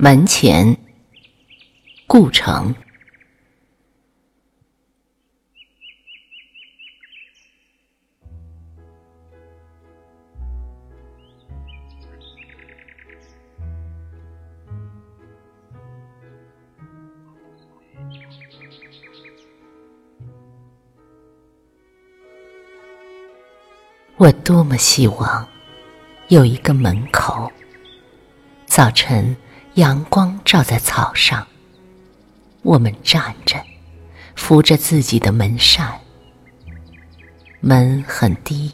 门前，故城。我多么希望有一个门口，早晨阳光照在草上，我们站着，扶着自己的门扇。门很低，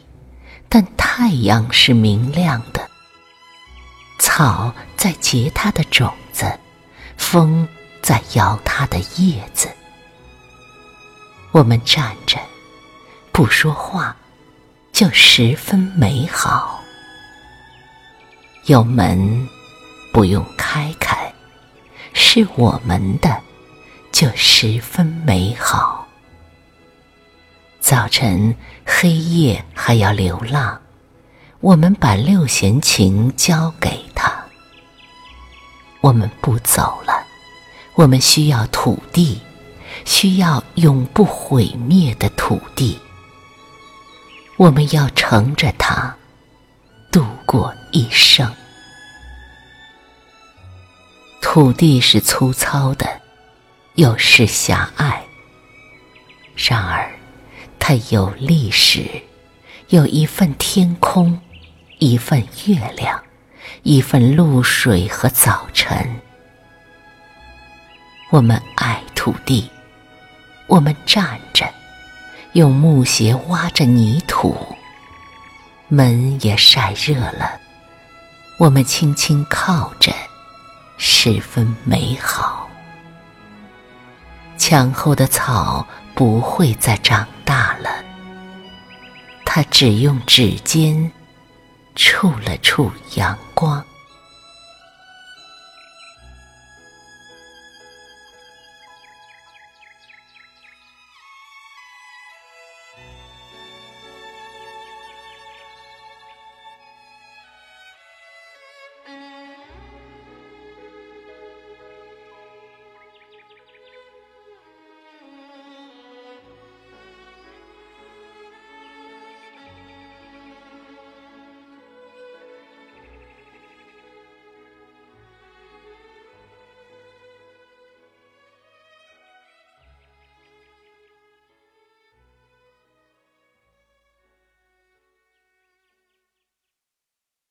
但太阳是明亮的。草在结它的种子，风在摇它的叶子。我们站着，不说话。就十分美好。有门不用开开，是我们的，就十分美好。早晨黑夜还要流浪，我们把六弦琴交给他。我们不走了，我们需要土地，需要永不毁灭的土地。我们要乘着它度过一生。土地是粗糙的，又是狭隘。然而，它有历史，有一份天空，一份月亮，一份露水和早晨。我们爱土地，我们站着。用木鞋挖着泥土，门也晒热了。我们轻轻靠着，十分美好。墙后的草不会再长大了，它只用指尖触了触阳光。